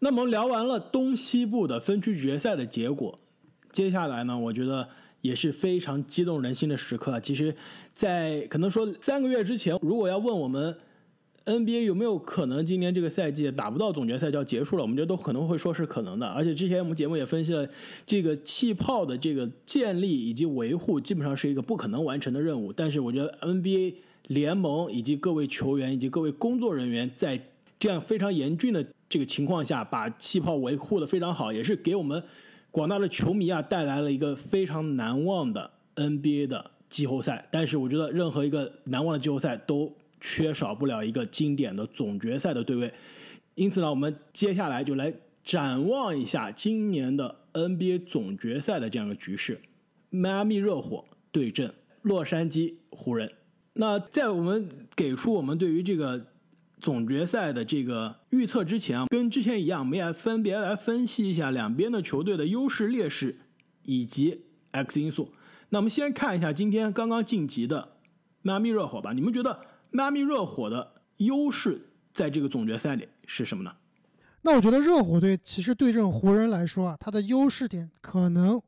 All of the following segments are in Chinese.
那么聊完了东西部的分区决赛的结果，接下来呢，我觉得也是非常激动人心的时刻。其实，在可能说三个月之前，如果要问我们 NBA 有没有可能今年这个赛季打不到总决赛就要结束了，我们觉得都可能会说是可能的。而且之前我们节目也分析了，这个气泡的这个建立以及维护基本上是一个不可能完成的任务。但是我觉得 NBA 联盟以及各位球员以及各位工作人员在这样非常严峻的这个情况下，把气泡维护的非常好，也是给我们广大的球迷啊带来了一个非常难忘的 NBA 的季后赛。但是我觉得任何一个难忘的季后赛都。缺少不了一个经典的总决赛的对位，因此呢，我们接下来就来展望一下今年的 NBA 总决赛的这样一个局势：迈阿密热火对阵洛杉矶湖人。那在我们给出我们对于这个总决赛的这个预测之前啊，跟之前一样，我们也分别来分析一下两边的球队的优势、劣势以及 X 因素。那我们先看一下今天刚刚晋级的迈阿密热火吧，你们觉得？迈阿密热火的优势在这个总决赛里是什么呢？那我觉得热火队其实对阵湖人来说啊，它的优势点可能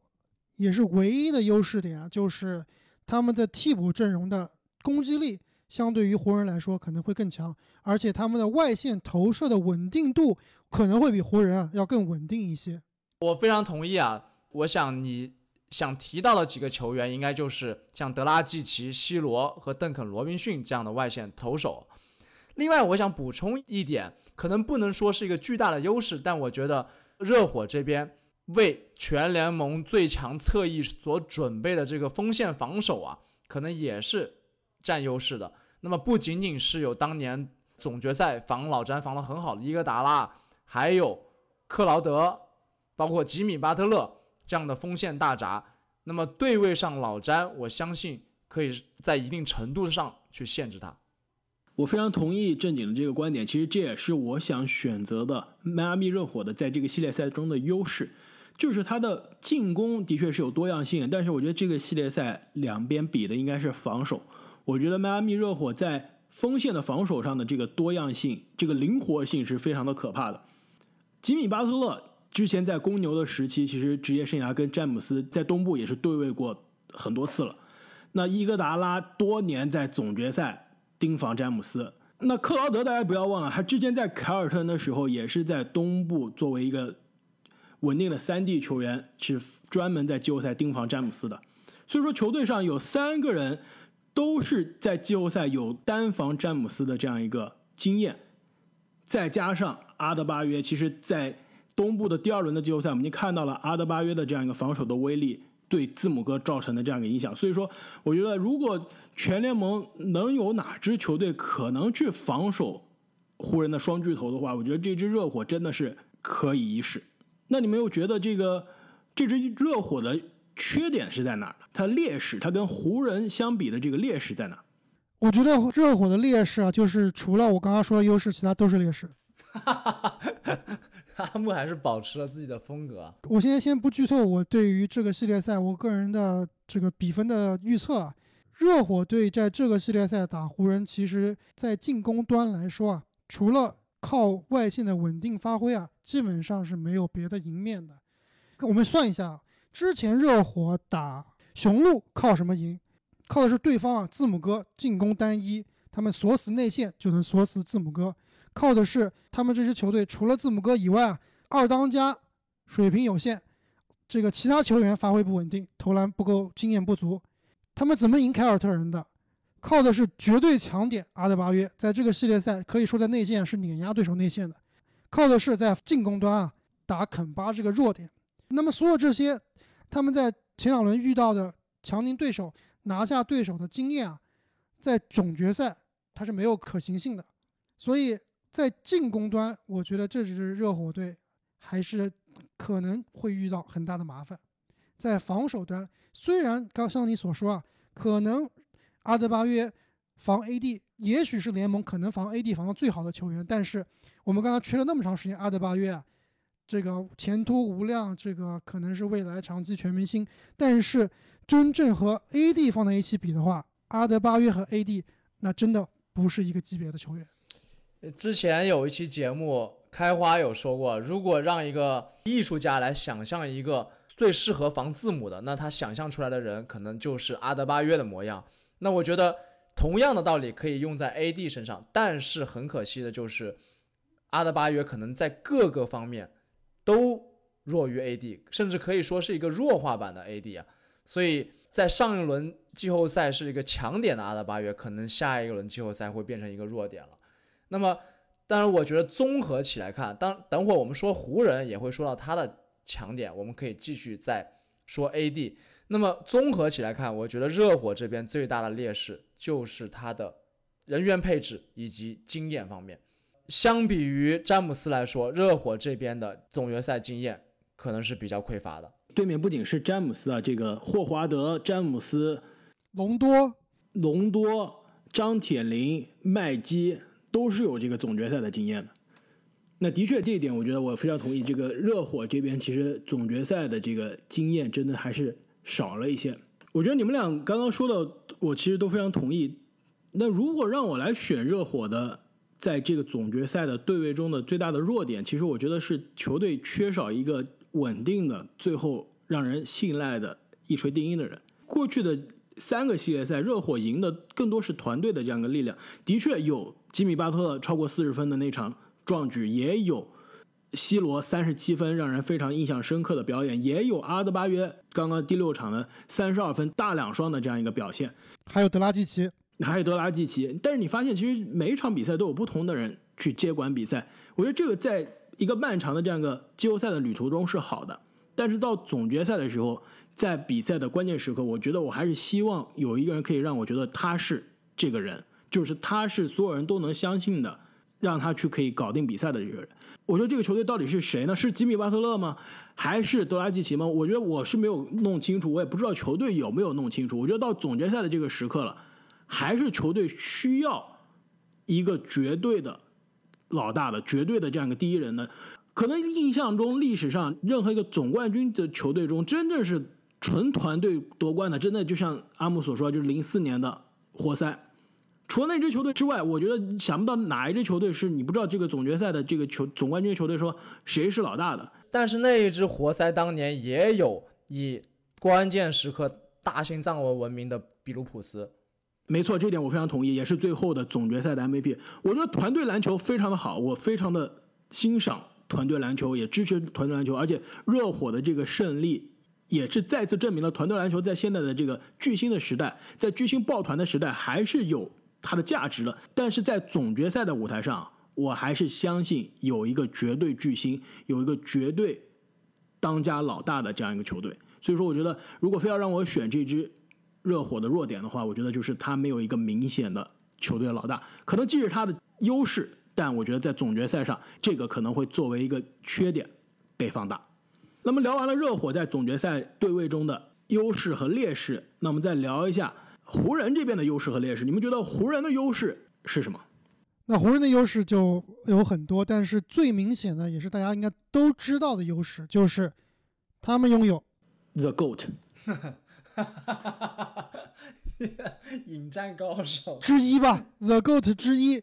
也是唯一的优势点啊，就是他们的替补阵容的攻击力相对于湖人来说可能会更强，而且他们的外线投射的稳定度可能会比湖人啊要更稳定一些。我非常同意啊，我想你。想提到的几个球员，应该就是像德拉季奇、西罗和邓肯·罗宾逊这样的外线投手。另外，我想补充一点，可能不能说是一个巨大的优势，但我觉得热火这边为全联盟最强侧翼所准备的这个锋线防守啊，可能也是占优势的。那么，不仅仅是有当年总决赛防老詹防得很好的伊戈达拉，还有克劳德，包括吉米·巴特勒。这样的锋线大闸，那么对位上老詹，我相信可以在一定程度上去限制他。我非常同意正经的这个观点，其实这也是我想选择的迈阿密热火的在这个系列赛中的优势，就是他的进攻的确是有多样性，但是我觉得这个系列赛两边比的应该是防守。我觉得迈阿密热火在锋线的防守上的这个多样性、这个灵活性是非常的可怕的。吉米巴特勒。之前在公牛的时期，其实职业生涯跟詹姆斯在东部也是对位过很多次了。那伊戈达拉多年在总决赛盯防詹姆斯。那克劳德大家不要忘了，他之前在凯尔特人的时候也是在东部作为一个稳定的三 D 球员，是专门在季后赛盯防詹姆斯的。所以说球队上有三个人都是在季后赛有单防詹姆斯的这样一个经验，再加上阿德巴约，其实在东部的第二轮的季后赛，我们已经看到了阿德巴约的这样一个防守的威力对字母哥造成的这样一个影响。所以说，我觉得如果全联盟能有哪支球队可能去防守湖人的双巨头的话，我觉得这支热火真的是可以一试。那你们又觉得这个这支热火的缺点是在哪儿呢？它劣势，它跟湖人相比的这个劣势在哪？我觉得热火的劣势啊，就是除了我刚刚说的优势，其他都是劣势。哈 阿木还是保持了自己的风格。我现在先不剧透，我对于这个系列赛我个人的这个比分的预测啊。热火队在这个系列赛打湖人，其实在进攻端来说啊，除了靠外线的稳定发挥啊，基本上是没有别的赢面的。我们算一下，之前热火打雄鹿靠什么赢？靠的是对方啊，字母哥进攻单一，他们锁死内线就能锁死字母哥。靠的是他们这支球队除了字母哥以外啊，二当家水平有限，这个其他球员发挥不稳定，投篮不够，经验不足。他们怎么赢凯尔特人的？靠的是绝对强点阿德巴约，在这个系列赛可以说在内线是碾压对手内线的。靠的是在进攻端啊打肯巴这个弱点。那么所有这些他们在前两轮遇到的强敌对手拿下对手的经验啊，在总决赛它是没有可行性的。所以。在进攻端，我觉得这支热火队还是可能会遇到很大的麻烦。在防守端，虽然刚像你所说啊，可能阿德巴约防 AD 也许是联盟可能防 AD 防的最好的球员，但是我们刚刚吹了那么长时间，阿德巴约啊，这个前途无量，这个可能是未来长期全明星。但是真正和 AD 放在一起比的话，阿德巴约和 AD 那真的不是一个级别的球员。之前有一期节目开花有说过，如果让一个艺术家来想象一个最适合防字母的，那他想象出来的人可能就是阿德巴约的模样。那我觉得同样的道理可以用在 AD 身上，但是很可惜的就是阿德巴约可能在各个方面都弱于 AD，甚至可以说是一个弱化版的 AD 啊。所以在上一轮季后赛是一个强点的阿德巴约，可能下一轮季后赛会变成一个弱点了。那么，当然，我觉得综合起来看，当等会儿我们说湖人也会说到他的强点，我们可以继续再说 AD。那么综合起来看，我觉得热火这边最大的劣势就是他的人员配置以及经验方面。相比于詹姆斯来说，热火这边的总决赛经验可能是比较匮乏的。对面不仅是詹姆斯啊，这个霍华德、詹姆斯、隆多、隆多、张铁林、麦基都是有这个总决赛的经验的。那的确，这一点我觉得我非常同意。这个热火这边其实总决赛的这个经验真的还是少了一些。我觉得你们俩刚刚说的，我其实都非常同意。那如果让我来选热火的，在这个总决赛的对位中的最大的弱点，其实我觉得是球队缺少一个稳定的、最后让人信赖的一锤定音的人。过去的三个系列赛，热火赢的更多是团队的这样一个力量。的确有吉米巴特勒超过四十分的那场壮举，也有 C 罗三十七分让人非常印象深刻的表演，也有阿德巴约刚刚第六场的三十二分大两双的这样一个表现。还有德拉季奇，还有德拉季奇，但是你发现其实每一场比赛都有不同的人去接管比赛，我觉得这个在一个漫长的这样一个季后赛的旅途中是好的，但是到总决赛的时候，在比赛的关键时刻，我觉得我还是希望有一个人可以让我觉得他是这个人，就是他是所有人都能相信的，让他去可以搞定比赛的这个人。我觉得这个球队到底是谁呢？是吉米巴特勒吗？还是德拉季奇吗？我觉得我是没有弄清楚，我也不知道球队有没有弄清楚。我觉得到总决赛的这个时刻了。还是球队需要一个绝对的老大的、绝对的这样一个第一人呢？可能印象中、历史上任何一个总冠军的球队中，真正是纯团队夺冠的，真的就像阿木所说，就是零四年的活塞。除了那支球队之外，我觉得想不到哪一支球队是你不知道这个总决赛的这个球总冠军球队说谁是老大的。但是那一支活塞当年也有以关键时刻大心脏为闻名的比卢普斯。没错，这点我非常同意，也是最后的总决赛的 MVP。我觉得团队篮球非常的好，我非常的欣赏团队篮球，也支持团队篮球。而且热火的这个胜利，也是再次证明了团队篮球在现在的这个巨星的时代，在巨星抱团的时代还是有它的价值的。但是在总决赛的舞台上，我还是相信有一个绝对巨星，有一个绝对当家老大的这样一个球队。所以说，我觉得如果非要让我选这支。热火的弱点的话，我觉得就是他没有一个明显的球队老大，可能既是他的优势，但我觉得在总决赛上，这个可能会作为一个缺点被放大。那么聊完了热火在总决赛对位中的优势和劣势，那我们再聊一下湖人这边的优势和劣势。你们觉得湖人的优势是什么？那湖人的优势就有很多，但是最明显的也是大家应该都知道的优势，就是他们拥有 The Goat。哈哈哈哈哈！引战高手之一吧，The Goat 之一，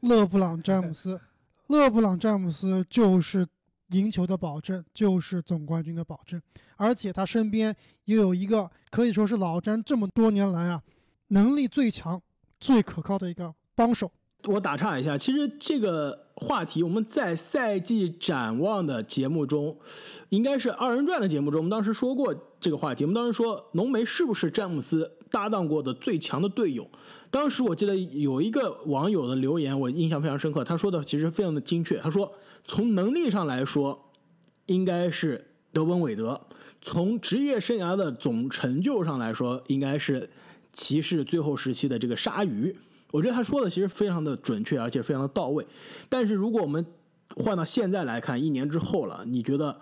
勒布朗詹姆斯。勒布朗詹姆斯就是赢球的保证，就是总冠军的保证。而且他身边也有一个可以说是老詹这么多年来啊，能力最强、最可靠的一个帮手。我打岔一下，其实这个话题我们在赛季展望的节目中，应该是二人转的节目中，我们当时说过这个话题。我们当时说浓眉是不是詹姆斯搭档过的最强的队友？当时我记得有一个网友的留言，我印象非常深刻。他说的其实非常的精确。他说，从能力上来说，应该是德文韦德；从职业生涯的总成就上来说，应该是骑士最后时期的这个鲨鱼。我觉得他说的其实非常的准确，而且非常的到位。但是如果我们换到现在来看，一年之后了，你觉得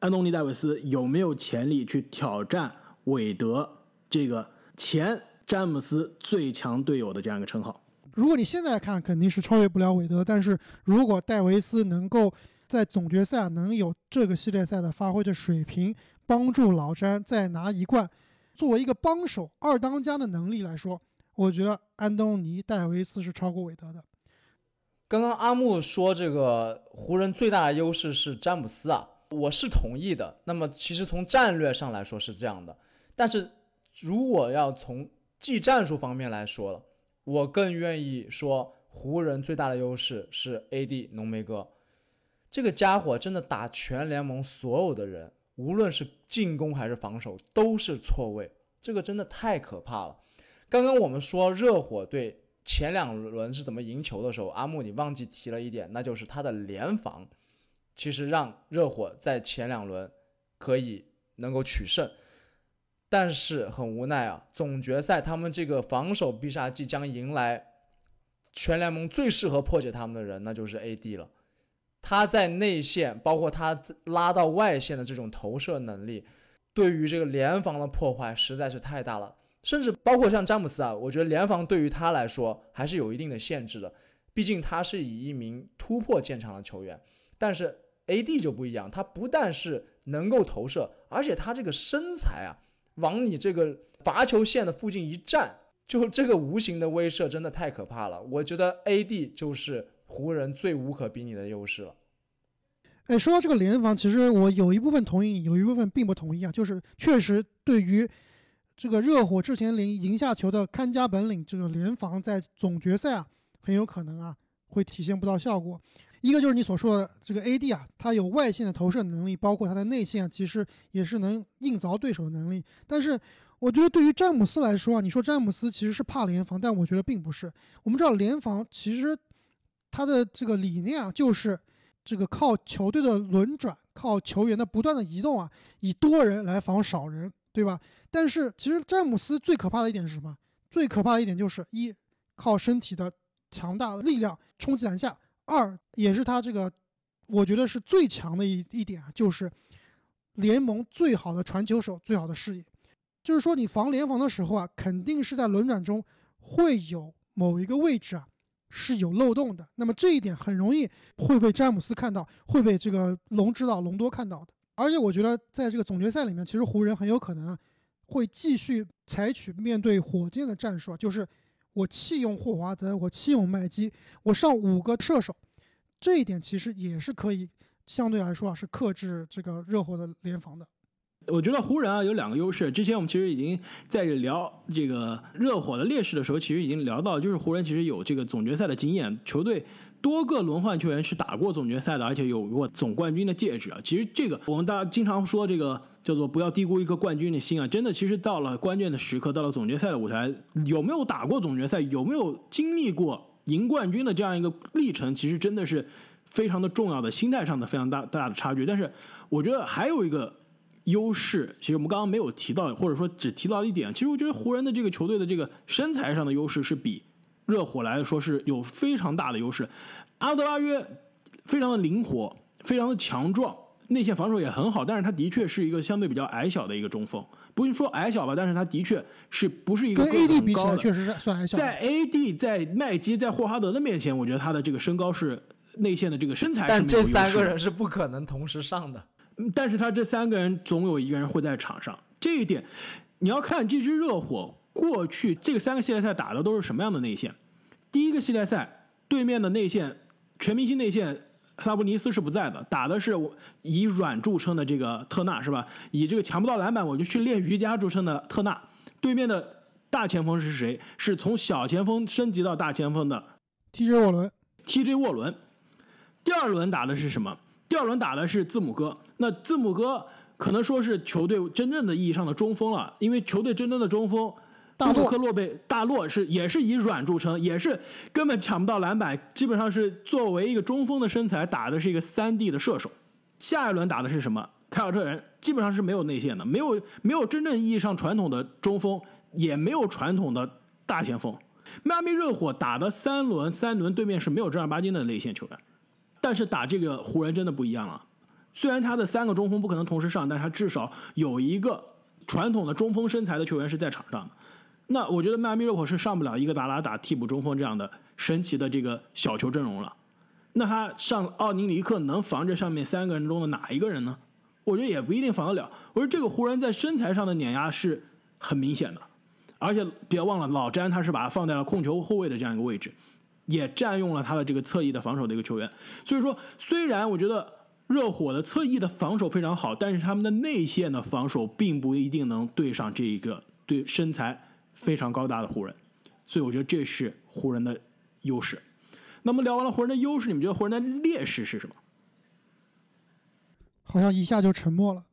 安东尼戴维斯有没有潜力去挑战韦德这个前詹姆斯最强队友的这样一个称号？如果你现在看，肯定是超越不了韦德。但是如果戴维斯能够在总决赛能有这个系列赛的发挥的水平，帮助老詹再拿一冠，作为一个帮手二当家的能力来说。我觉得安东尼·戴维斯是超过韦德的。刚刚阿木说这个湖人最大的优势是詹姆斯啊，我是同意的。那么其实从战略上来说是这样的，但是如果要从技战术方面来说了，我更愿意说湖人最大的优势是 AD 浓眉哥，这个家伙真的打全联盟所有的人，无论是进攻还是防守都是错位，这个真的太可怕了。刚刚我们说热火队。前两轮是怎么赢球的时候，阿木你忘记提了一点，那就是他的联防，其实让热火在前两轮可以能够取胜，但是很无奈啊，总决赛他们这个防守必杀技将迎来全联盟最适合破解他们的人，那就是 AD 了。他在内线，包括他拉到外线的这种投射能力，对于这个联防的破坏实在是太大了。甚至包括像詹姆斯啊，我觉得联防对于他来说还是有一定的限制的，毕竟他是以一名突破见长的球员。但是 AD 就不一样，他不但是能够投射，而且他这个身材啊，往你这个罚球线的附近一站，就这个无形的威慑真的太可怕了。我觉得 AD 就是湖人最无可比拟的优势了。哎，说到这个联防，其实我有一部分同意你，有一部分并不同意啊，就是确实对于。这个热火之前零赢下球的看家本领，这个联防在总决赛啊，很有可能啊会体现不到效果。一个就是你所说的这个 AD 啊，他有外线的投射能力，包括他的内线其实也是能硬凿对手的能力。但是我觉得对于詹姆斯来说啊，你说詹姆斯其实是怕联防，但我觉得并不是。我们知道联防其实他的这个理念啊，就是这个靠球队的轮转，靠球员的不断的移动啊，以多人来防少人。对吧？但是其实詹姆斯最可怕的一点是什么？最可怕的一点就是一靠身体的强大的力量冲击篮下；二也是他这个我觉得是最强的一一点啊，就是联盟最好的传球手、最好的视野。就是说你防联防的时候啊，肯定是在轮转中会有某一个位置啊是有漏洞的。那么这一点很容易会被詹姆斯看到，会被这个龙指导龙多看到的。而且我觉得，在这个总决赛里面，其实湖人很有可能会继续采取面对火箭的战术，就是我弃用霍华德，我弃用麦基，我上五个射手，这一点其实也是可以相对来说啊是克制这个热火的联防的。我觉得湖人啊有两个优势，之前我们其实已经在聊这个热火的劣势的时候，其实已经聊到，就是湖人其实有这个总决赛的经验，球队。多个轮换球员是打过总决赛的，而且有过总冠军的戒指啊。其实这个我们大家经常说这个叫做不要低估一个冠军的心啊。真的，其实到了关键的时刻，到了总决赛的舞台，有没有打过总决赛，有没有经历过赢冠军的这样一个历程，其实真的是非常的重要的，心态上的非常大大的差距。但是我觉得还有一个优势，其实我们刚刚没有提到，或者说只提到一点。其实我觉得湖人的这个球队的这个身材上的优势是比。热火来说是有非常大的优势，阿德拉约非常的灵活，非常的强壮，内线防守也很好，但是他的确是一个相对比较矮小的一个中锋，不用说矮小吧，但是他的确是不是一个跟 AD 比起来确实是算矮小。在 AD 在麦基在霍华德的面前，我觉得他的这个身高是内线的这个身材是但这三个人是不可能同时上的，但是他这三个人总有一个人会在场上，这一点你要看这支热火。过去这个三个系列赛打的都是什么样的内线？第一个系列赛对面的内线全明星内线萨博尼斯是不在的，打的是以软著称的这个特纳是吧？以这个抢不到篮板我就去练瑜伽著称的特纳。对面的大前锋是谁？是从小前锋升级到大前锋的 TJ 沃伦。TJ 沃伦。第二轮打的是什么？第二轮打的是字母哥。那字母哥可能说是球队真正的意义上的中锋了，因为球队真正的中锋。大洛克洛贝大洛是也是以软著称，也是根本抢不到篮板，基本上是作为一个中锋的身材打的是一个三 D 的射手。下一轮打的是什么？凯尔特人基本上是没有内线的，没有没有真正意义上传统的中锋，也没有传统的大前锋。迈阿密热火打的三轮三轮对面是没有正儿八经的内线球员，但是打这个湖人真的不一样了。虽然他的三个中锋不可能同时上，但他至少有一个传统的中锋身材的球员是在场上的。那我觉得迈阿密热火是上不了伊戈达拉打替补中锋这样的神奇的这个小球阵容了。那他上奥尼里克能防这上面三个人中的哪一个人呢？我觉得也不一定防得了。我说这个湖人在身材上的碾压是很明显的，而且别忘了老詹他是把他放在了控球后卫的这样一个位置。也占用了他的这个侧翼的防守的一个球员。所以说，虽然我觉得热火的侧翼的防守非常好，但是他们的内线的防守并不一定能对上这一个对身材非常高大的湖人。所以我觉得这是湖人的优势。那么聊完了湖人的优势，你们觉得湖人的劣势是什么？好像一下就沉默了。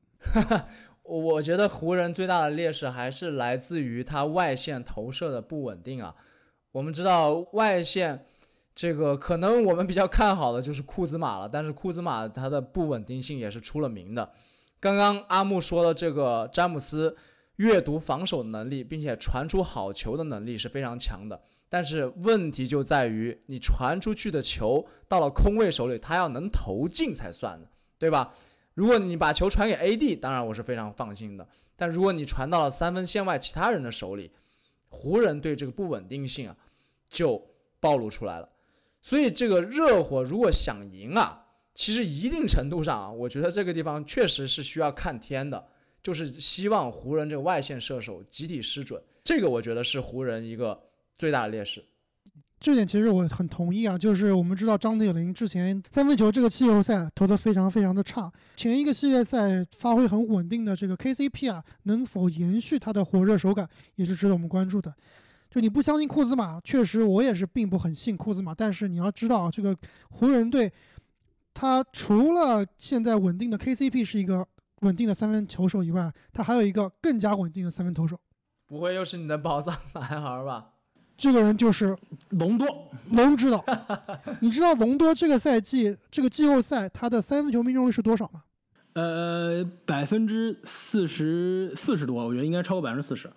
我 我觉得湖人最大的劣势还是来自于他外线投射的不稳定啊。我们知道外线这个可能我们比较看好的就是库兹马了，但是库兹马他的不稳定性也是出了名的。刚刚阿木说的这个詹姆斯阅读防守能力，并且传出好球的能力是非常强的，但是问题就在于你传出去的球到了空位手里，他要能投进才算的，对吧？如果你把球传给 AD，当然我是非常放心的。但如果你传到了三分线外其他人的手里，湖人对这个不稳定性啊就暴露出来了。所以这个热火如果想赢啊，其实一定程度上啊，我觉得这个地方确实是需要看天的，就是希望湖人这个外线射手集体失准，这个我觉得是湖人一个最大的劣势。这点其实我很同意啊，就是我们知道张铁林之前三分球这个季后赛投得非常非常的差，前一个系列赛发挥很稳定的这个 KCP 啊，能否延续他的火热手感也是值得我们关注的。就你不相信库兹马，确实我也是并不很信库兹马，但是你要知道这个湖人队，他除了现在稳定的 KCP 是一个稳定的三分球手以外，他还有一个更加稳定的三分投手，不会又是你的宝藏 男孩吧？这个人就是隆多，龙知道。你知道隆多这个赛季这个季后赛他的三分球命中率是多少吗？呃，百分之四十四十多，我觉得应该超过百分之四十。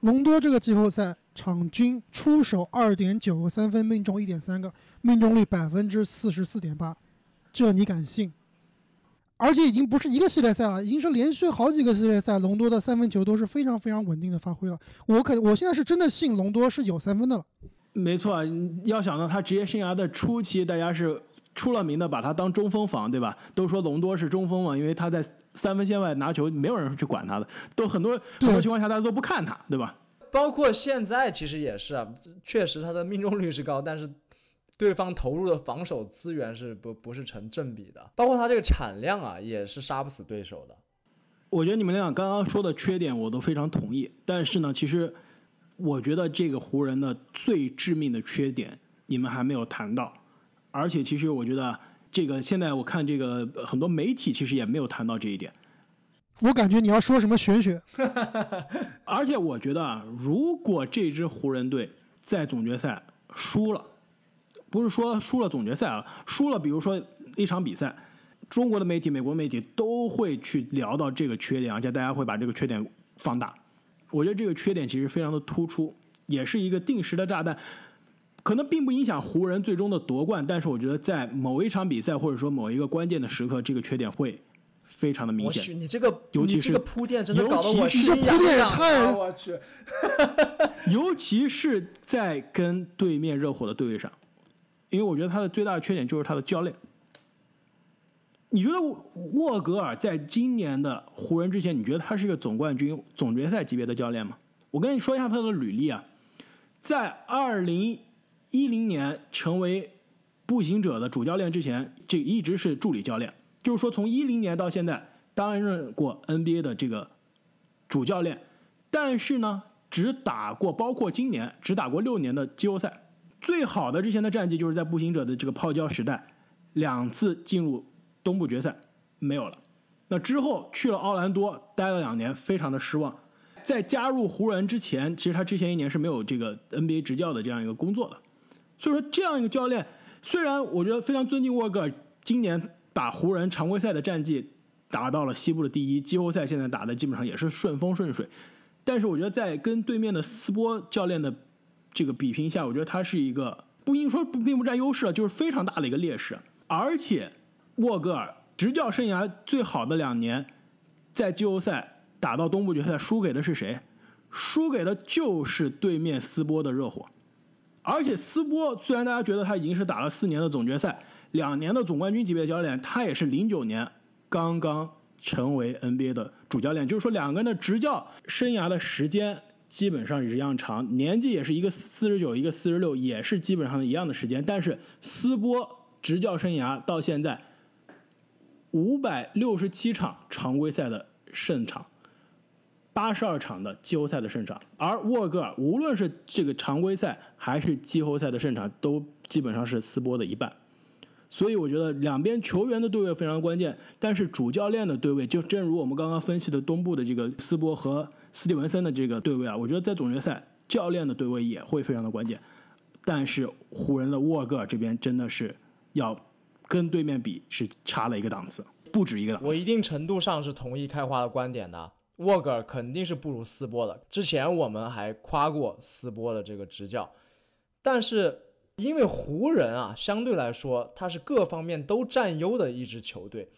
隆多这个季后赛场均出手二点九个三分，命中一点三个，命中率百分之四十四点八，这你敢信？而且已经不是一个系列赛了，已经是连续好几个系列赛，隆多的三分球都是非常非常稳定的发挥了。我可我现在是真的信隆多是有三分的了。没错，要想到他职业生涯的初期，大家是出了名的把他当中锋防，对吧？都说隆多是中锋嘛，因为他在三分线外拿球，没有人去管他的，都很多很多情况下大家都不看他，对吧？包括现在其实也是啊，确实他的命中率是高，但是。对方投入的防守资源是不不是成正比的，包括他这个产量啊，也是杀不死对手的。我觉得你们俩刚刚说的缺点我都非常同意，但是呢，其实我觉得这个湖人的最致命的缺点你们还没有谈到，而且其实我觉得这个现在我看这个很多媒体其实也没有谈到这一点。我感觉你要说什么玄学，而且我觉得啊，如果这支湖人队在总决赛输了。不是说输了总决赛啊，输了，比如说一场比赛，中国的媒体、美国媒体都会去聊到这个缺点，而且大家会把这个缺点放大。我觉得这个缺点其实非常的突出，也是一个定时的炸弹，可能并不影响湖人最终的夺冠，但是我觉得在某一场比赛或者说某一个关键的时刻，这个缺点会非常的明显。你这个，尤其是铺垫，真的搞得我这铺垫太……我去，尤其是在跟对面热火的对位上。因为我觉得他的最大的缺点就是他的教练。你觉得沃格尔在今年的湖人之前，你觉得他是一个总冠军、总决赛级别的教练吗？我跟你说一下他的履历啊，在二零一零年成为步行者的主教练之前，这一直是助理教练，就是说从一零年到现在担任过 NBA 的这个主教练，但是呢，只打过包括今年只打过六年的季后赛。最好的之前的战绩就是在步行者的这个泡椒时代，两次进入东部决赛没有了。那之后去了奥兰多待了两年，非常的失望。在加入湖人之前，其实他之前一年是没有这个 NBA 执教的这样一个工作的。所以说这样一个教练，虽然我觉得非常尊敬沃格尔，今年把湖人常规赛的战绩打到了西部的第一，季后赛现在打的基本上也是顺风顺水。但是我觉得在跟对面的斯波教练的这个比拼下，我觉得他是一个不应说并不占优势了，就是非常大的一个劣势。而且，沃格尔执教生涯最好的两年，在季后赛打到东部决赛，输给的是谁？输给的就是对面斯波的热火。而且斯波虽然大家觉得他已经是打了四年的总决赛，两年的总冠军级别的教练，他也是零九年刚刚成为 NBA 的主教练，就是说两个人的执教生涯的时间。基本上是一样长，年纪也是一个四十九，一个四十六，也是基本上一样的时间。但是斯波执教生涯到现在五百六十七场常规赛的胜场，八十二场的季后赛的胜场，而沃格尔无论是这个常规赛还是季后赛的胜场，都基本上是斯波的一半。所以我觉得两边球员的对位非常关键，但是主教练的对位，就正如我们刚刚分析的东部的这个斯波和斯蒂文森的这个对位啊，我觉得在总决赛教练的对位也会非常的关键。但是湖人的沃格尔这边真的是要跟对面比是差了一个档次，不止一个档次。我一定程度上是同意开花的观点的，沃格尔肯定是不如斯波的。之前我们还夸过斯波的这个执教，但是。因为湖人啊，相对来说他是各方面都占优的一支球队，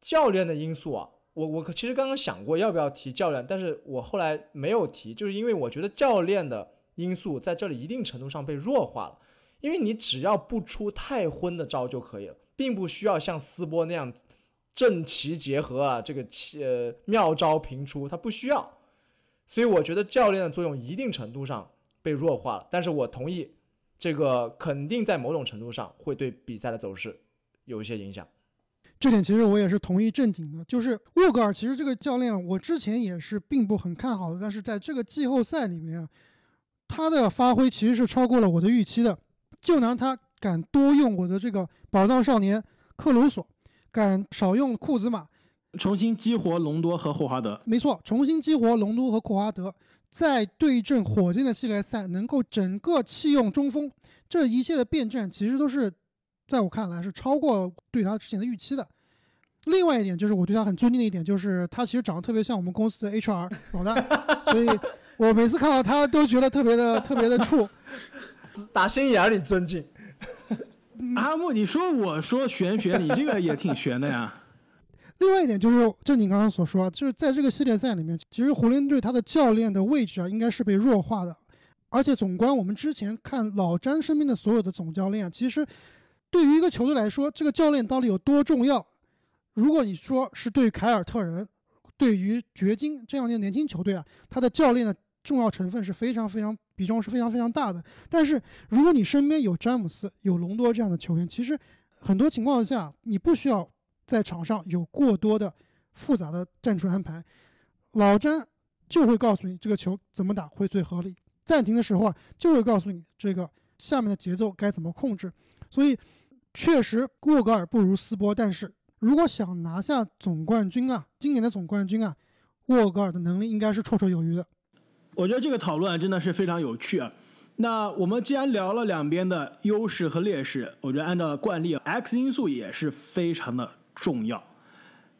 教练的因素啊，我我其实刚刚想过要不要提教练，但是我后来没有提，就是因为我觉得教练的因素在这里一定程度上被弱化了，因为你只要不出太昏的招就可以了，并不需要像斯波那样正奇结合啊，这个呃妙招频出，他不需要，所以我觉得教练的作用一定程度上被弱化了，但是我同意。这个肯定在某种程度上会对比赛的走势有一些影响，这点其实我也是同意正经的。就是沃格尔，其实这个教练我之前也是并不很看好的，但是在这个季后赛里面，他的发挥其实是超过了我的预期的。就拿他敢多用我的这个宝藏少年克鲁索，敢少用库兹马，重新激活隆多和霍华德。没错，重新激活隆多和霍华德。在对阵火箭的系列赛，能够整个弃用中锋，这一切的变阵其实都是在我看来是超过对他之前的预期的。另外一点就是我对他很尊敬的一点，就是他其实长得特别像我们公司的 HR 老大，所以我每次看到他都觉得特别的特别的怵，打心眼里尊敬。阿木，你说我说玄学，你这个也挺玄的呀。另外一点就是，正你刚刚所说，就是在这个系列赛里面，其实湖人队他的教练的位置啊，应该是被弱化的。而且总观我们之前看老詹身边的所有的总教练，其实对于一个球队来说，这个教练到底有多重要？如果你说是对凯尔特人、对于掘金这样的年轻球队啊，他的教练的重要成分是非常非常比重是非常非常大的。但是如果你身边有詹姆斯、有隆多这样的球员，其实很多情况下你不需要。在场上有过多的复杂的战术安排，老詹就会告诉你这个球怎么打会最合理。暂停的时候啊，就会告诉你这个下面的节奏该怎么控制。所以，确实沃格尔不如斯波，但是如果想拿下总冠军啊，今年的总冠军啊，沃格尔的能力应该是绰绰有余的。我觉得这个讨论真的是非常有趣啊。那我们既然聊了两边的优势和劣势，我觉得按照惯例，X 因素也是非常的。重要，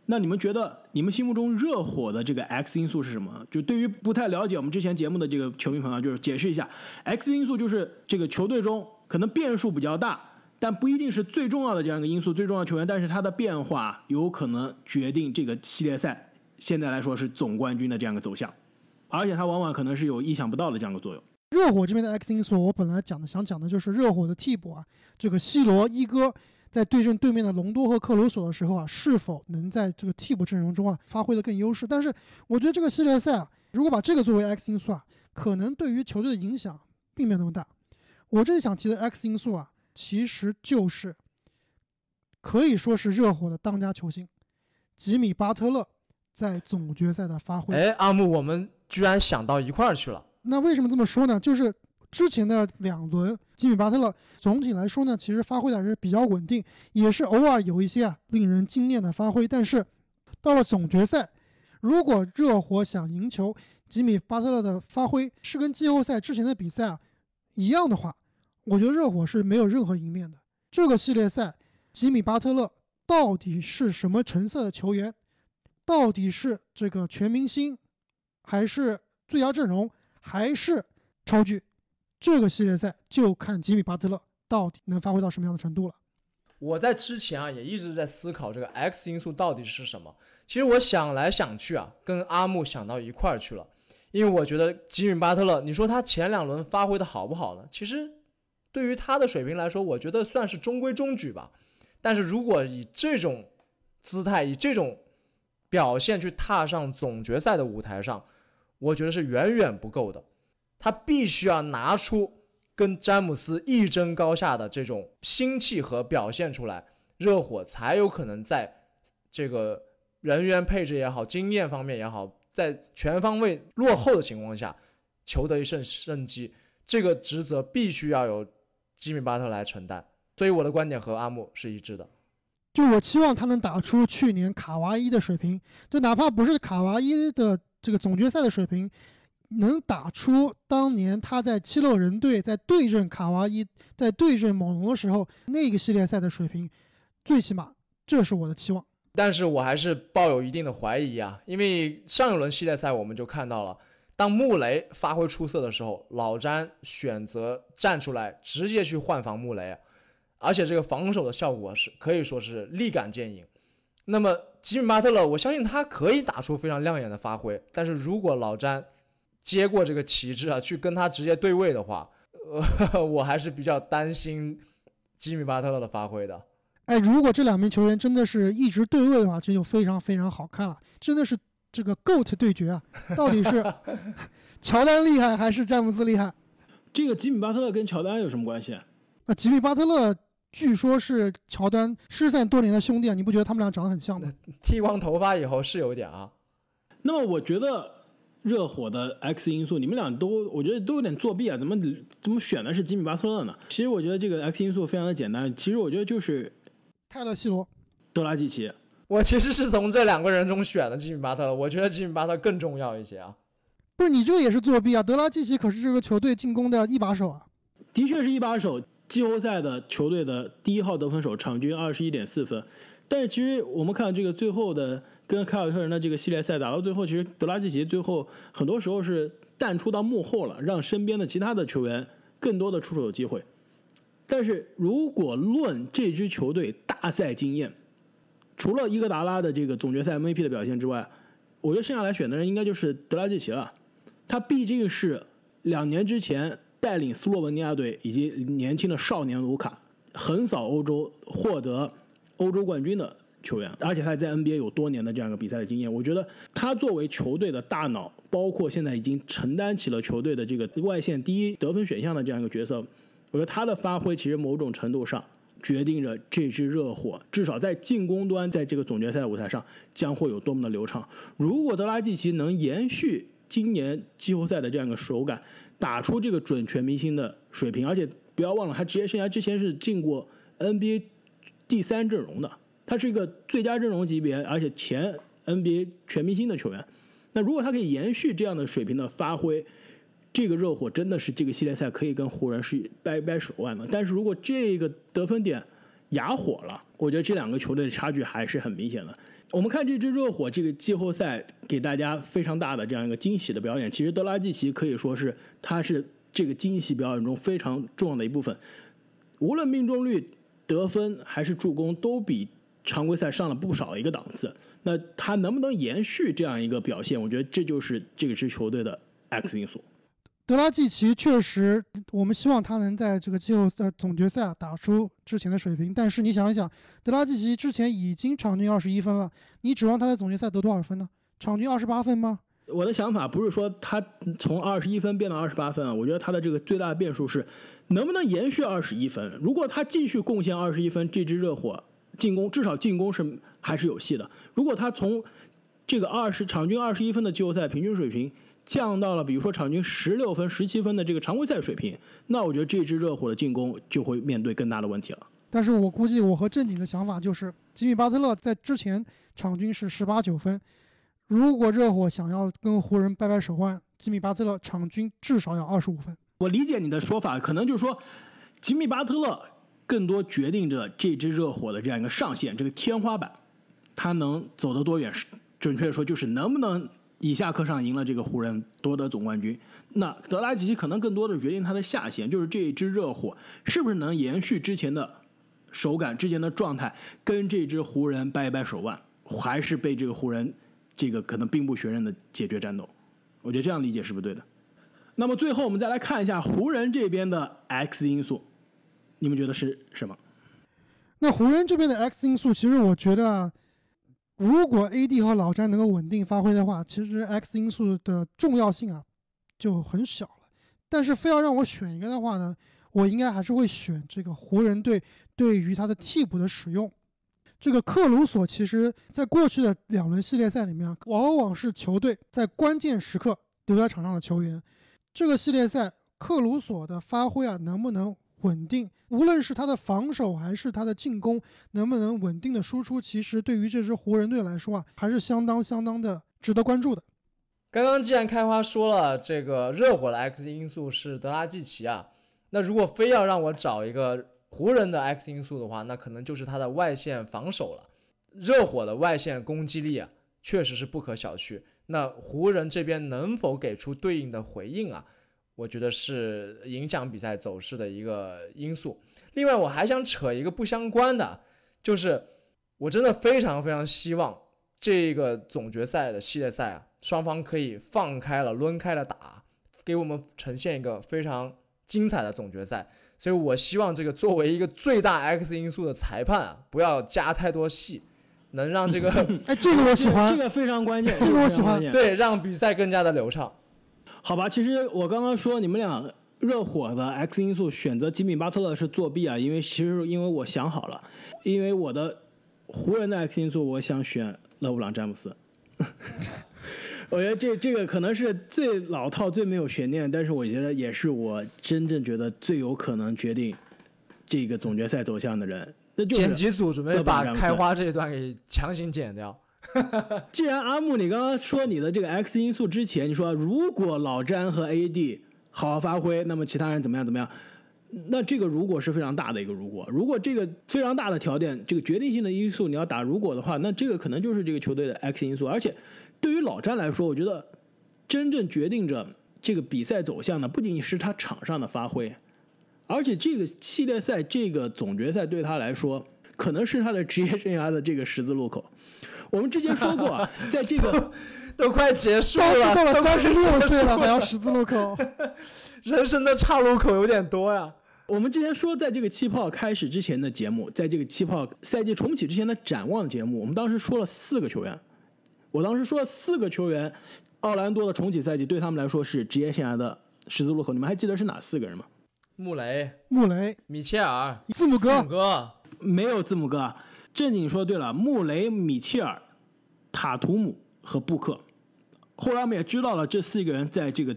那你们觉得你们心目中热火的这个 X 因素是什么？就对于不太了解我们之前节目的这个球迷朋友，就是解释一下，X 因素就是这个球队中可能变数比较大，但不一定是最重要的这样一个因素，最重要球员，但是它的变化有可能决定这个系列赛现在来说是总冠军的这样一个走向，而且它往往可能是有意想不到的这样一个作用。热火这边的 X 因素，我本来讲的想讲的就是热火的替补啊，这个西罗一哥。在对阵对面的隆多和克鲁索的时候啊，是否能在这个替补阵容中啊发挥的更优势？但是我觉得这个系列赛啊，如果把这个作为 X 因素啊，可能对于球队的影响并没有那么大。我这里想提的 X 因素啊，其实就是可以说是热火的当家球星吉米巴特勒在总决赛的发挥。哎，阿木，我们居然想到一块儿去了。那为什么这么说呢？就是之前的两轮。吉米巴特勒总体来说呢，其实发挥的还是比较稳定，也是偶尔有一些啊令人惊艳的发挥。但是到了总决赛，如果热火想赢球，吉米巴特勒的发挥是跟季后赛之前的比赛啊一样的话，我觉得热火是没有任何赢面的。这个系列赛，吉米巴特勒到底是什么成色的球员？到底是这个全明星，还是最佳阵容，还是超巨？这个系列赛就看吉米巴特勒到底能发挥到什么样的程度了。我在之前啊也一直在思考这个 X 因素到底是什么。其实我想来想去啊，跟阿木想到一块儿去了。因为我觉得吉米巴特勒，你说他前两轮发挥的好不好呢？其实对于他的水平来说，我觉得算是中规中矩吧。但是如果以这种姿态、以这种表现去踏上总决赛的舞台上，我觉得是远远不够的。他必须要拿出跟詹姆斯一争高下的这种心气和表现出来，热火才有可能在这个人员配置也好、经验方面也好，在全方位落后的情况下，求得一胜胜机。这个职责必须要由吉米巴特来承担。所以我的观点和阿木是一致的。就我期望他能打出去年卡哇伊的水平，就哪怕不是卡哇伊的这个总决赛的水平，能打出当年他在七六人队在对阵卡哇伊、在对阵猛龙的时候那个系列赛的水平，最起码这是我的期望。但是我还是抱有一定的怀疑啊，因为上一轮系列赛我们就看到了，当穆雷发挥出色的时候，老詹选择站出来直接去换防穆雷。而且这个防守的效果是可以说是立竿见影。那么吉米巴特勒，我相信他可以打出非常亮眼的发挥。但是如果老詹接过这个旗帜啊，去跟他直接对位的话，呃，我还是比较担心吉米巴特勒的发挥的。哎，如果这两名球员真的是一直对位的话，这就非常非常好看了。真的是这个 GOAT 对决啊，到底是 乔丹厉害还是詹姆斯厉害？这个吉米巴特勒跟乔丹有什么关系？那吉米巴特勒。据说是乔丹失散多年的兄弟啊，你不觉得他们俩长得很像吗？剃光头发以后是有点啊。那么我觉得热火的 X 因素，你们俩都我觉得都有点作弊啊，怎么怎么选的是吉米巴特勒呢？其实我觉得这个 X 因素非常的简单，其实我觉得就是泰勒西罗、德拉季奇。我其实是从这两个人中选的吉米巴特，我觉得吉米巴特更重要一些啊。不是你这个也是作弊啊？德拉季奇可是这个球队进攻的一把手啊。的确是一把手。季后赛的球队的第一号得分手，场均二十一点四分。但是其实我们看这个最后的跟凯尔特人的这个系列赛打到最后，其实德拉季奇最后很多时候是淡出到幕后了，让身边的其他的球员更多的出手有机会。但是如果论这支球队大赛经验，除了伊戈达拉的这个总决赛 MVP 的表现之外，我觉得剩下来选的人应该就是德拉季奇了。他毕竟是两年之前。带领斯洛文尼亚队以及年轻的少年卢卡横扫欧洲，获得欧洲冠军的球员，而且他在 NBA 有多年的这样一个比赛的经验。我觉得他作为球队的大脑，包括现在已经承担起了球队的这个外线第一得分选项的这样一个角色，我觉得他的发挥其实某种程度上决定着这支热火至少在进攻端，在这个总决赛的舞台上将会有多么的流畅。如果德拉季奇能延续今年季后赛的这样一个手感，打出这个准全明星的水平，而且不要忘了，他职业生涯之前是进过 NBA 第三阵容的，他是一个最佳阵容级别，而且前 NBA 全明星的球员。那如果他可以延续这样的水平的发挥，这个热火真的是这个系列赛可以跟湖人是掰掰手腕的。但是如果这个得分点哑火了，我觉得这两个球队的差距还是很明显的。我们看这支热火这个季后赛给大家非常大的这样一个惊喜的表演，其实德拉季奇可以说是他是这个惊喜表演中非常重要的一部分。无论命中率、得分还是助攻，都比常规赛上了不少一个档次。那他能不能延续这样一个表现？我觉得这就是这个支球队的 X 因素。德拉季奇确实，我们希望他能在这个季后赛总决赛打出之前的水平。但是你想一想，德拉季奇之前已经场均二十一分了，你指望他在总决赛得多少分呢？场均二十八分吗？我的想法不是说他从二十一分变到二十八分啊，我觉得他的这个最大的变数是能不能延续二十一分。如果他继续贡献二十一分，这支热火进攻至少进攻是还是有戏的。如果他从这个二十场均二十一分的季后赛平均水平，降到了比如说场均十六分、十七分的这个常规赛水平，那我觉得这支热火的进攻就会面对更大的问题了。但是我估计我和正经的想法就是，吉米巴特勒在之前场均是十八九分，如果热火想要跟湖人掰掰手腕，吉米巴特勒场均至少要二十五分。我理解你的说法，可能就是说，吉米巴特勒更多决定着这支热火的这样一个上限，这个天花板，他能走得多远？准确的说，就是能不能。以下课上赢了这个湖人夺得总冠军，那德拉吉可能更多的决定他的下限，就是这一支热火是不是能延续之前的手感、之前的状态，跟这支湖人掰一掰手腕，还是被这个湖人这个可能兵不血刃的解决战斗？我觉得这样理解是不是对的？那么最后我们再来看一下湖人这边的 X 因素，你们觉得是什么？那湖人这边的 X 因素，其实我觉得。如果 AD 和老詹能够稳定发挥的话，其实 X 因素的重要性啊就很小了。但是非要让我选一个的话呢，我应该还是会选这个湖人队对于他的替补的使用。这个克鲁索其实在过去的两轮系列赛里面啊，往往是球队在关键时刻留在场上的球员。这个系列赛克鲁索的发挥啊，能不能稳定？无论是他的防守还是他的进攻，能不能稳定的输出？其实对于这支湖人队来说啊，还是相当相当的值得关注的。刚刚既然开花说了这个热火的 X 因素是德拉季奇啊，那如果非要让我找一个湖人的 X 因素的话，那可能就是他的外线防守了。热火的外线攻击力啊，确实是不可小觑。那湖人这边能否给出对应的回应啊？我觉得是影响比赛走势的一个因素。另外，我还想扯一个不相关的，就是我真的非常非常希望这个总决赛的系列赛啊，双方可以放开了、抡开了打，给我们呈现一个非常精彩的总决赛。所以我希望这个作为一个最大 X 因素的裁判啊，不要加太多戏，能让这个 哎，这个我喜欢，这个非常关键，这个我喜欢对让比赛更加的流畅。好吧，其实我刚刚说你们俩热火的 X 因素选择吉米巴特勒是作弊啊，因为其实因为我想好了，因为我的湖人的 X 因素我想选勒布朗詹姆斯。我觉得这这个可能是最老套、最没有悬念，但是我觉得也是我真正觉得最有可能决定这个总决赛走向的人，那就是剪辑组准备把开花这一段给强行剪掉。既然阿木你刚刚说你的这个 X 因素之前，你说如果老詹和 AD 好好发挥，那么其他人怎么样怎么样？那这个如果是非常大的一个如果，如果这个非常大的条件，这个决定性的因素你要打如果的话，那这个可能就是这个球队的 X 因素。而且对于老詹来说，我觉得真正决定着这个比赛走向的，不仅仅是他场上的发挥，而且这个系列赛这个总决赛对他来说，可能是他的职业生涯的这个十字路口。我们之前说过啊，在这个都快结束了，到了三十六岁了束还要十字路口，人生的岔路口有点多呀。我们之前说，在这个气泡开始之前的节目，在这个气泡赛季重启之前的展望节目，我们当时说了四个球员。我当时说了四个球员，奥兰多的重启赛季对他们来说是职业生涯的十字路口。你们还记得是哪四个人吗？穆雷、穆雷、米切尔、字母哥字母，哥，没有字母哥啊。正经说对了，穆雷、米切尔、塔图姆和布克。后来我们也知道了，这四个人在这个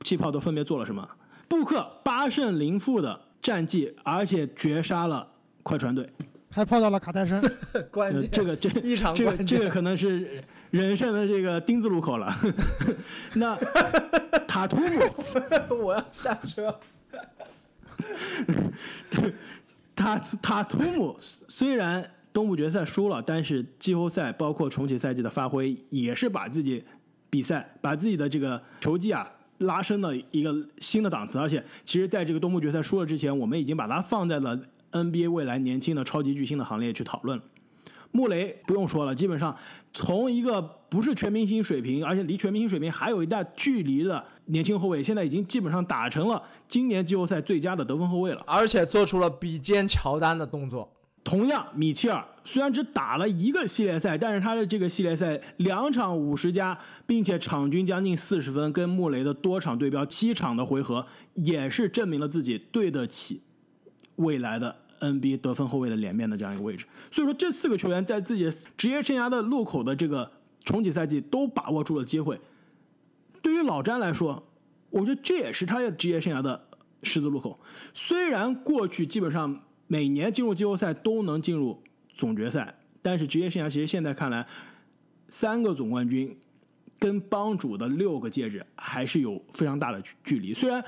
气泡都分别做了什么。布克八胜零负的战绩，而且绝杀了快船队。还泡到了卡戴珊。呃关键这个这一场这个关键这个可能是人生的这个丁字路口了。那 塔图姆，我要下车。塔塔图姆虽然东部决赛输了，但是季后赛包括重启赛季的发挥，也是把自己比赛把自己的这个球技啊拉升了一个新的档次。而且，其实在这个东部决赛输了之前，我们已经把它放在了 NBA 未来年轻的超级巨星的行列去讨论了。穆雷不用说了，基本上从一个不是全明星水平，而且离全明星水平还有一大距离的年轻后卫，现在已经基本上打成了今年季后赛最佳的得分后卫了。而且做出了比肩乔丹的动作。同样，米切尔虽然只打了一个系列赛，但是他的这个系列赛两场五十加，并且场均将近四十分，跟穆雷的多场对标七场的回合，也是证明了自己对得起未来的 NBA 得分后卫的脸面的这样一个位置。所以说，这四个球员在自己职业生涯的路口的这个重启赛季都把握住了机会。对于老詹来说，我觉得这也是他的职业生涯的十字路口。虽然过去基本上每年进入季后赛都能进入总决赛，但是职业生涯其实现在看来，三个总冠军跟帮主的六个戒指还是有非常大的距距离。虽然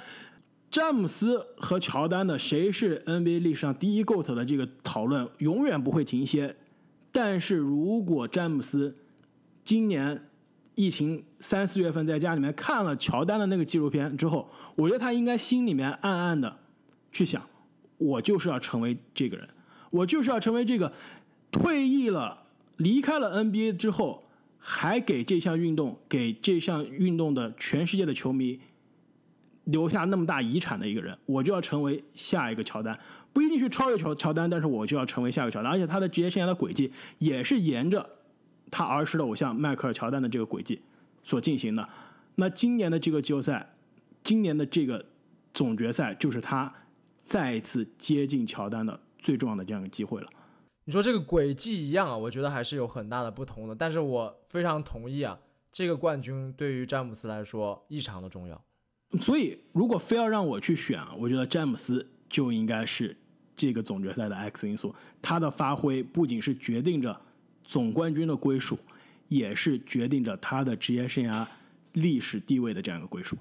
詹姆斯和乔丹的谁是 NBA 历史上第一 GOAT 的这个讨论永远不会停歇，但是如果詹姆斯今年疫情三四月份在家里面看了乔丹的那个纪录片之后，我觉得他应该心里面暗暗的去想，我就是要成为这个人，我就是要成为这个退役了、离开了 NBA 之后，还给这项运动、给这项运动的全世界的球迷留下那么大遗产的一个人，我就要成为下一个乔丹。不一定去超越乔乔丹，但是我就要成为下一个乔丹。而且他的职业生涯的轨迹也是沿着他儿时的偶像迈克尔乔丹的这个轨迹所进行的。那今年的这个季后赛，今年的这个总决赛就是他再一次接近乔丹的最重要的这样一个机会了。你说这个轨迹一样啊，我觉得还是有很大的不同的。但是我非常同意啊，这个冠军对于詹姆斯来说异常的重要。所以，如果非要让我去选啊，我觉得詹姆斯就应该是这个总决赛的 X 因素。他的发挥不仅是决定着总冠军的归属，也是决定着他的职业生涯历史地位的这样一个归属。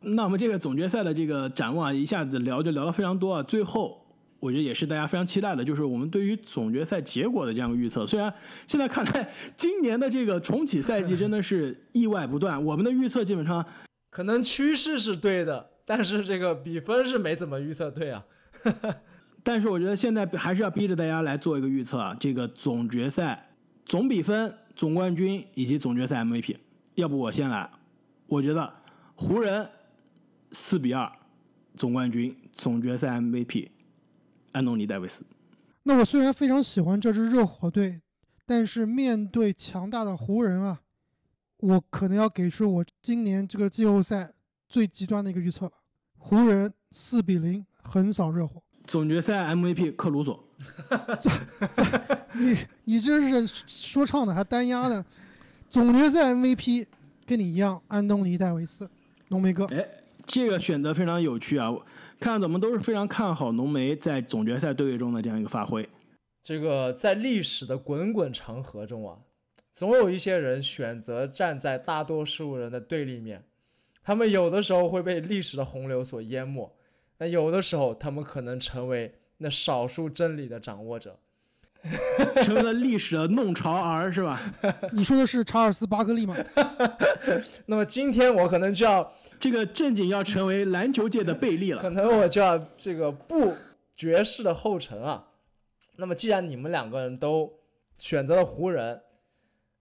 那我们这个总决赛的这个展望，一下子聊就聊了非常多啊。最后。我觉得也是大家非常期待的，就是我们对于总决赛结果的这样个预测。虽然现在看来，今年的这个重启赛季真的是意外不断，我们的预测基本上可能趋势是对的，但是这个比分是没怎么预测对啊。但是我觉得现在还是要逼着大家来做一个预测啊，这个总决赛总比分、总冠军以及总决赛 MVP。要不我先来，我觉得湖人四比二总冠军、总决赛 MVP。安东尼·戴维斯。那我虽然非常喜欢这支热火队，但是面对强大的湖人啊，我可能要给出我今年这个季后赛最极端的一个预测了：湖人四比零横扫热火。总决赛 MVP 克鲁索。你你这是说唱的还单压的？总决赛 MVP 跟你一样，安东尼·戴维斯，浓眉哥。哎，这个选择非常有趣啊。看，我们都是非常看好浓眉在总决赛对位中的这样一个发挥。这个在历史的滚滚长河中啊，总有一些人选择站在大多数人的对立面。他们有的时候会被历史的洪流所淹没，那有的时候他们可能成为那少数真理的掌握者，成为了历史的弄潮儿，是吧？你说的是查尔斯·巴克利吗？那么今天我可能就要。这个正经要成为篮球界的贝利了，可能我就要这个步爵士的后尘啊。那么既然你们两个人都选择了湖人，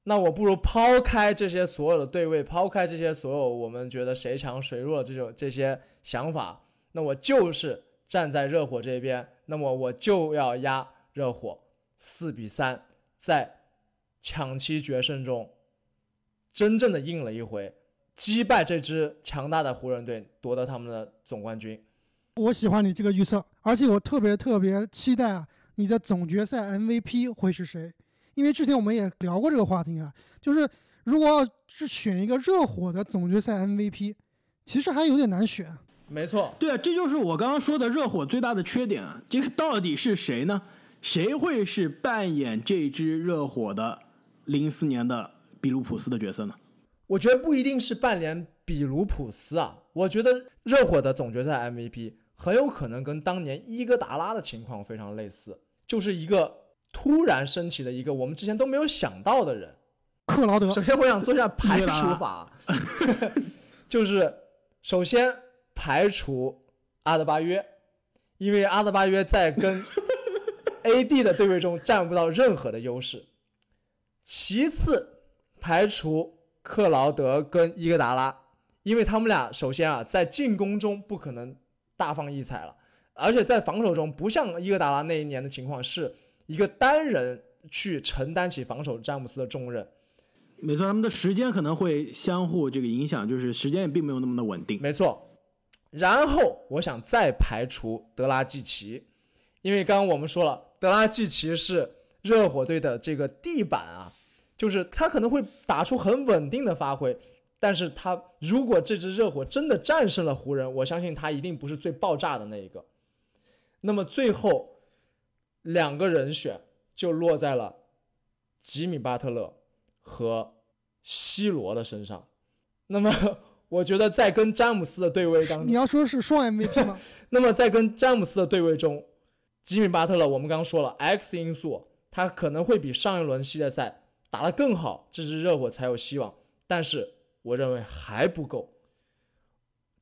那我不如抛开这些所有的对位，抛开这些所有我们觉得谁强谁弱这种这些想法，那我就是站在热火这边，那么我就要压热火四比三，在抢七决胜中真正的赢了一回。击败这支强大的湖人队，夺得他们的总冠军。我喜欢你这个预测，而且我特别特别期待啊，你的总决赛 MVP 会是谁？因为之前我们也聊过这个话题啊，就是如果要是选一个热火的总决赛 MVP，其实还有点难选。没错，对啊，这就是我刚刚说的热火最大的缺点啊。这个到底是谁呢？谁会是扮演这支热火的零四年的比卢普斯的角色呢？我觉得不一定是半联比卢普斯啊，我觉得热火的总决赛 MVP 很有可能跟当年伊戈达拉的情况非常类似，就是一个突然升起的一个我们之前都没有想到的人，克劳德。首先我想做一下排除法，就是首先排除阿德巴约，因为阿德巴约在跟 AD 的对位中占不到任何的优势。其次排除。克劳德跟伊戈达拉，因为他们俩首先啊，在进攻中不可能大放异彩了，而且在防守中不像伊戈达拉那一年的情况，是一个单人去承担起防守詹姆斯的重任。没错，他们的时间可能会相互这个影响，就是时间也并没有那么的稳定。没错，然后我想再排除德拉季奇，因为刚刚我们说了，德拉季奇是热火队的这个地板啊。就是他可能会打出很稳定的发挥，但是他如果这支热火真的战胜了湖人，我相信他一定不是最爆炸的那一个。那么最后两个人选就落在了吉米巴特勒和西罗的身上。那么 我觉得在跟詹姆斯的对位当中，你要说是双 MVP 吗？那么在跟詹姆斯的对位中，吉米巴特勒我们刚刚说了 X 因素，他可能会比上一轮系列赛。打得更好，这支热火才有希望。但是我认为还不够，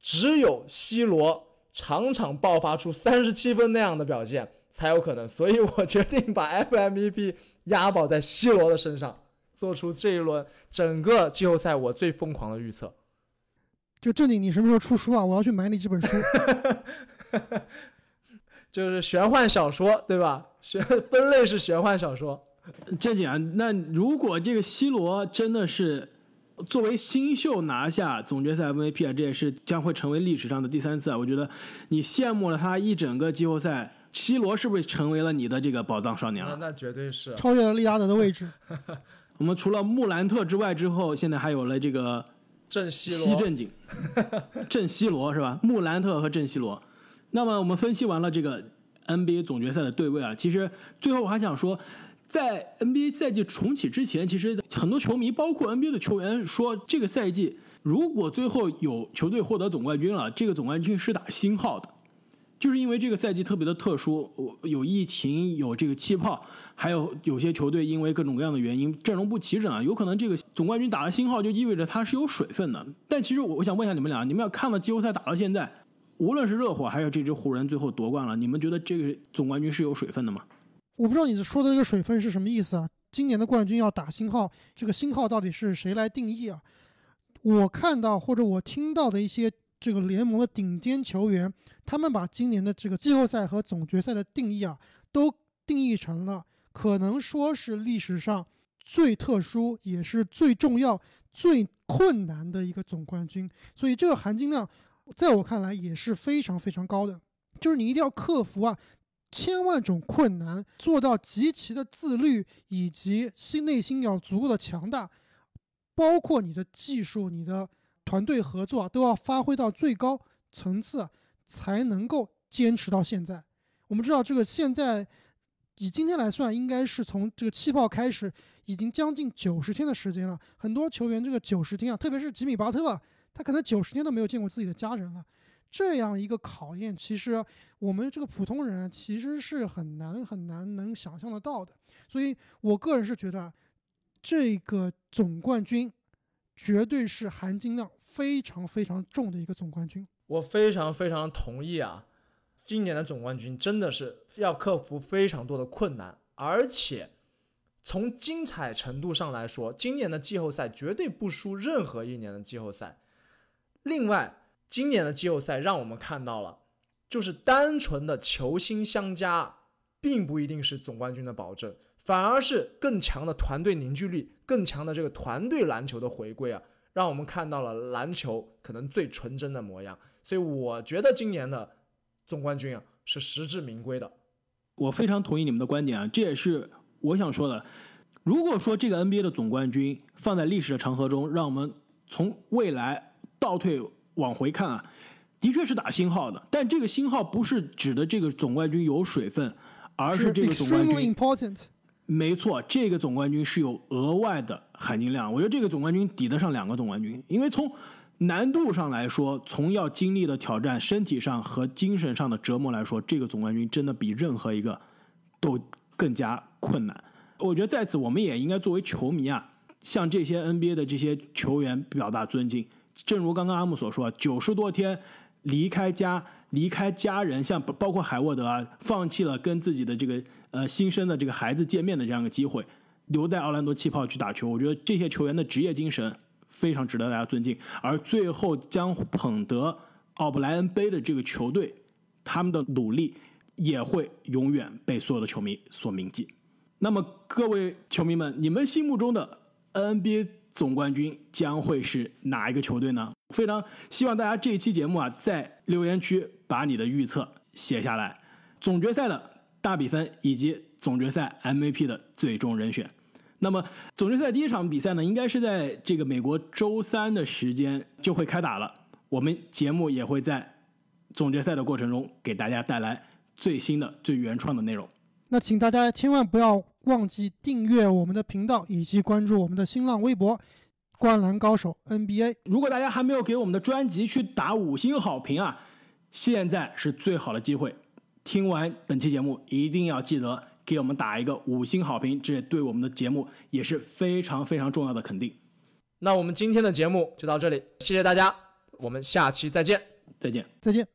只有 C 罗场场爆发出三十七分那样的表现才有可能。所以我决定把 FMVP 押宝在 C 罗的身上，做出这一轮整个季后赛我最疯狂的预测。就正经，你什么时候出书啊？我要去买你这本书。就是玄幻小说，对吧？玄分类是玄幻小说。正经啊，那如果这个 C 罗真的是作为新秀拿下总决赛 MVP 啊，这也是将会成为历史上的第三次啊。我觉得你羡慕了他一整个季后赛，C 罗是不是成为了你的这个宝藏少年了？那那绝对是。超越了利拉德的位置。我们除了穆兰特之外，之后现在还有了这个正西罗西正经，正西罗是吧？穆兰特和正西罗。那么我们分析完了这个 NBA 总决赛的对位啊，其实最后我还想说，在 NBA 赛季重启之前，其实很多球迷，包括 NBA 的球员说，这个赛季如果最后有球队获得总冠军了，这个总冠军是打星号的。就是因为这个赛季特别的特殊，有疫情，有这个气泡，还有有些球队因为各种各样的原因阵容不齐整啊，有可能这个总冠军打了星号就意味着它是有水分的。但其实我我想问一下你们俩，你们要看了季后赛打到现在，无论是热火还是这支湖人最后夺冠了，你们觉得这个总冠军是有水分的吗？我不知道你说的这个水分是什么意思啊？今年的冠军要打星号，这个星号到底是谁来定义啊？我看到或者我听到的一些这个联盟的顶尖球员。他们把今年的这个季后赛和总决赛的定义啊，都定义成了可能说是历史上最特殊，也是最重要、最困难的一个总冠军。所以这个含金量，在我看来也是非常非常高的。就是你一定要克服啊千万种困难，做到极其的自律，以及心内心要足够的强大，包括你的技术、你的团队合作，都要发挥到最高层次。才能够坚持到现在。我们知道，这个现在以今天来算，应该是从这个气泡开始，已经将近九十天的时间了。很多球员这个九十天啊，特别是吉米巴特勒，他可能九十天都没有见过自己的家人了。这样一个考验，其实我们这个普通人其实是很难很难能想象得到的。所以我个人是觉得，这个总冠军绝对是含金量非常非常重的一个总冠军。我非常非常同意啊！今年的总冠军真的是要克服非常多的困难，而且从精彩程度上来说，今年的季后赛绝对不输任何一年的季后赛。另外，今年的季后赛让我们看到了，就是单纯的球星相加，并不一定是总冠军的保证，反而是更强的团队凝聚力、更强的这个团队篮球的回归啊，让我们看到了篮球可能最纯真的模样。所以我觉得今年的总冠军啊是实至名归的。我非常同意你们的观点啊，这也是我想说的。如果说这个 NBA 的总冠军放在历史的长河中，让我们从未来倒退往回看啊，的确是打星号的。但这个星号不是指的这个总冠军有水分，而是这个总冠军。没错，这个总冠军是有额外的含金量。我觉得这个总冠军抵得上两个总冠军，因为从难度上来说，从要经历的挑战、身体上和精神上的折磨来说，这个总冠军真的比任何一个都更加困难。我觉得在此，我们也应该作为球迷啊，向这些 NBA 的这些球员表达尊敬。正如刚刚阿木所说，九十多天离开家、离开家人，像包括海沃德啊，放弃了跟自己的这个呃新生的这个孩子见面的这样一个机会，留在奥兰多气泡去打球。我觉得这些球员的职业精神。非常值得大家尊敬，而最后将捧得奥布莱恩杯的这个球队，他们的努力也会永远被所有的球迷所铭记。那么，各位球迷们，你们心目中的 NBA 总冠军将会是哪一个球队呢？非常希望大家这一期节目啊，在留言区把你的预测写下来，总决赛的大比分以及总决赛 MVP 的最终人选。那么总决赛第一场比赛呢，应该是在这个美国周三的时间就会开打了。我们节目也会在总决赛的过程中给大家带来最新的、最原创的内容。那请大家千万不要忘记订阅我们的频道，以及关注我们的新浪微博“灌篮高手 NBA”。如果大家还没有给我们的专辑去打五星好评啊，现在是最好的机会。听完本期节目，一定要记得。给我们打一个五星好评，这对我们的节目也是非常非常重要的肯定。那我们今天的节目就到这里，谢谢大家，我们下期再见，再见，再见。